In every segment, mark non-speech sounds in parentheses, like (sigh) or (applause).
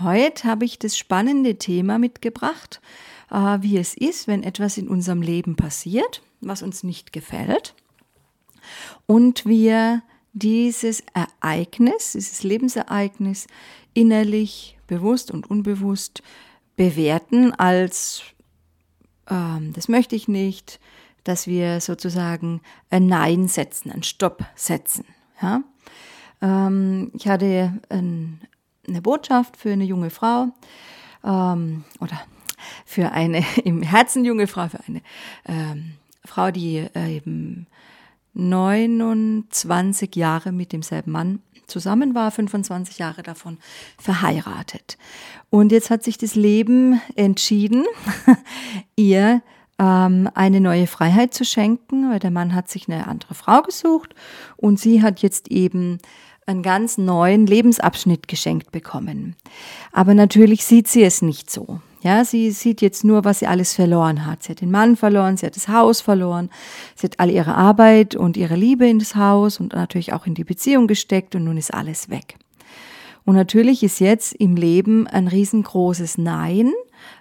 Heute habe ich das spannende Thema mitgebracht, äh, wie es ist, wenn etwas in unserem Leben passiert, was uns nicht gefällt und wir dieses Ereignis, dieses Lebensereignis innerlich, bewusst und unbewusst bewerten als ähm, das möchte ich nicht, dass wir sozusagen ein Nein setzen, ein Stopp setzen. Ja? Ähm, ich hatte ein, eine Botschaft für eine junge Frau ähm, oder für eine (laughs) im Herzen junge Frau, für eine ähm, Frau, die äh, eben 29 Jahre mit demselben Mann zusammen war, 25 Jahre davon verheiratet. Und jetzt hat sich das Leben entschieden, (laughs) ihr ähm, eine neue Freiheit zu schenken, weil der Mann hat sich eine andere Frau gesucht und sie hat jetzt eben einen ganz neuen Lebensabschnitt geschenkt bekommen. Aber natürlich sieht sie es nicht so. Ja, sie sieht jetzt nur, was sie alles verloren hat. Sie hat den Mann verloren, sie hat das Haus verloren, sie hat all ihre Arbeit und ihre Liebe in das Haus und natürlich auch in die Beziehung gesteckt und nun ist alles weg. Und natürlich ist jetzt im Leben ein riesengroßes Nein,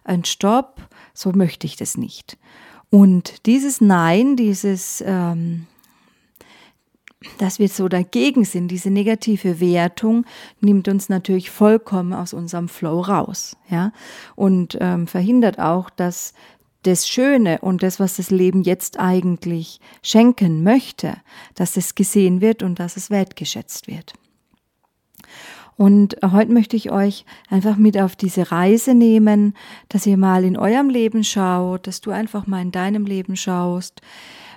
ein Stopp, so möchte ich das nicht. Und dieses Nein, dieses ähm, dass wir so dagegen sind, diese negative Wertung nimmt uns natürlich vollkommen aus unserem Flow raus, ja, und ähm, verhindert auch, dass das Schöne und das, was das Leben jetzt eigentlich schenken möchte, dass es gesehen wird und dass es wertgeschätzt wird. Und heute möchte ich euch einfach mit auf diese Reise nehmen, dass ihr mal in eurem Leben schaut, dass du einfach mal in deinem Leben schaust,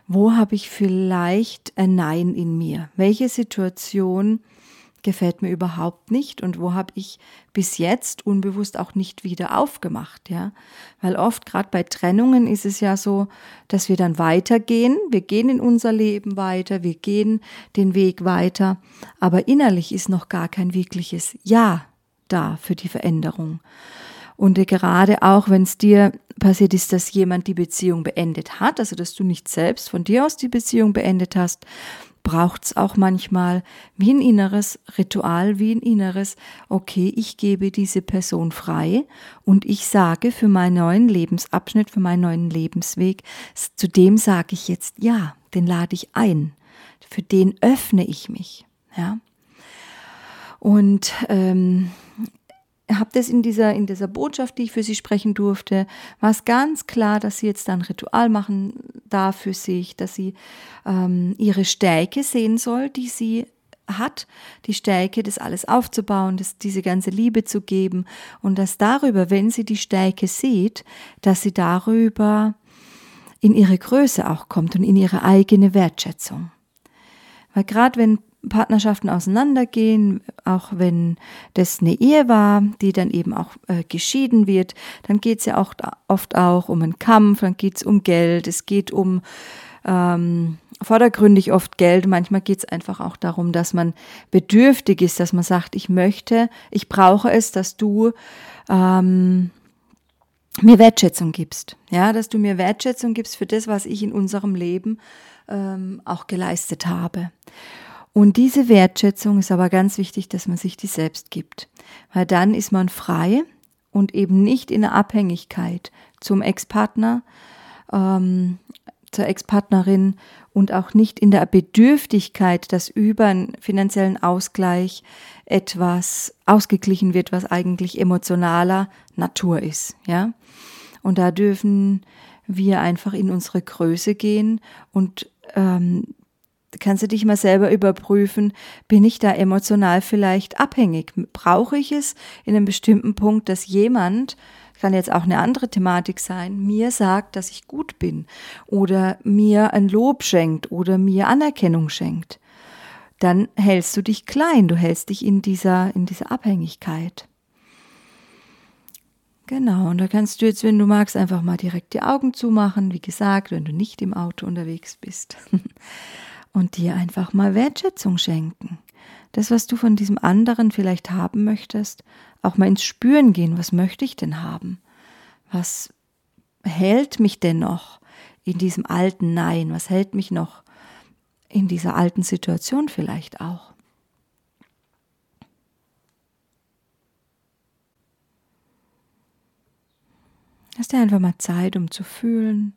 wo habe ich vielleicht ein Nein in mir? Welche Situation gefällt mir überhaupt nicht und wo habe ich bis jetzt unbewusst auch nicht wieder aufgemacht, ja? Weil oft gerade bei Trennungen ist es ja so, dass wir dann weitergehen, wir gehen in unser Leben weiter, wir gehen den Weg weiter, aber innerlich ist noch gar kein wirkliches Ja da für die Veränderung. Und gerade auch, wenn es dir passiert ist, dass jemand die Beziehung beendet hat, also dass du nicht selbst von dir aus die Beziehung beendet hast, braucht es auch manchmal wie ein inneres Ritual, wie ein inneres, okay, ich gebe diese Person frei und ich sage für meinen neuen Lebensabschnitt, für meinen neuen Lebensweg, zu dem sage ich jetzt ja, den lade ich ein, für den öffne ich mich, ja. Und ähm, habe das in dieser, in dieser Botschaft, die ich für sie sprechen durfte, war es ganz klar, dass sie jetzt ein Ritual machen darf für sich, dass sie ähm, ihre Stärke sehen soll, die sie hat, die Stärke, das alles aufzubauen, das, diese ganze Liebe zu geben und dass darüber, wenn sie die Stärke sieht, dass sie darüber in ihre Größe auch kommt und in ihre eigene Wertschätzung. Weil gerade wenn Partnerschaften auseinandergehen, auch wenn das eine Ehe war, die dann eben auch äh, geschieden wird, dann geht es ja auch oft auch um einen Kampf, dann geht es um Geld, es geht um ähm, vordergründig oft Geld, manchmal geht es einfach auch darum, dass man bedürftig ist, dass man sagt, ich möchte, ich brauche es, dass du ähm, mir Wertschätzung gibst, ja, dass du mir Wertschätzung gibst für das, was ich in unserem Leben ähm, auch geleistet habe. Und diese Wertschätzung ist aber ganz wichtig, dass man sich die selbst gibt, weil dann ist man frei und eben nicht in der Abhängigkeit zum Ex-Partner, ähm, zur Ex-Partnerin und auch nicht in der Bedürftigkeit, dass über einen finanziellen Ausgleich etwas ausgeglichen wird, was eigentlich emotionaler Natur ist, ja. Und da dürfen wir einfach in unsere Größe gehen und ähm, kannst du dich mal selber überprüfen, bin ich da emotional vielleicht abhängig? Brauche ich es in einem bestimmten Punkt, dass jemand, kann jetzt auch eine andere Thematik sein, mir sagt, dass ich gut bin oder mir ein Lob schenkt oder mir Anerkennung schenkt? Dann hältst du dich klein, du hältst dich in dieser, in dieser Abhängigkeit. Genau, und da kannst du jetzt, wenn du magst, einfach mal direkt die Augen zumachen. Wie gesagt, wenn du nicht im Auto unterwegs bist. (laughs) und dir einfach mal Wertschätzung schenken. Das, was du von diesem anderen vielleicht haben möchtest, auch mal ins Spüren gehen. Was möchte ich denn haben? Was hält mich denn noch in diesem alten Nein? Was hält mich noch in dieser alten Situation vielleicht auch? Lass dir einfach mal Zeit, um zu fühlen,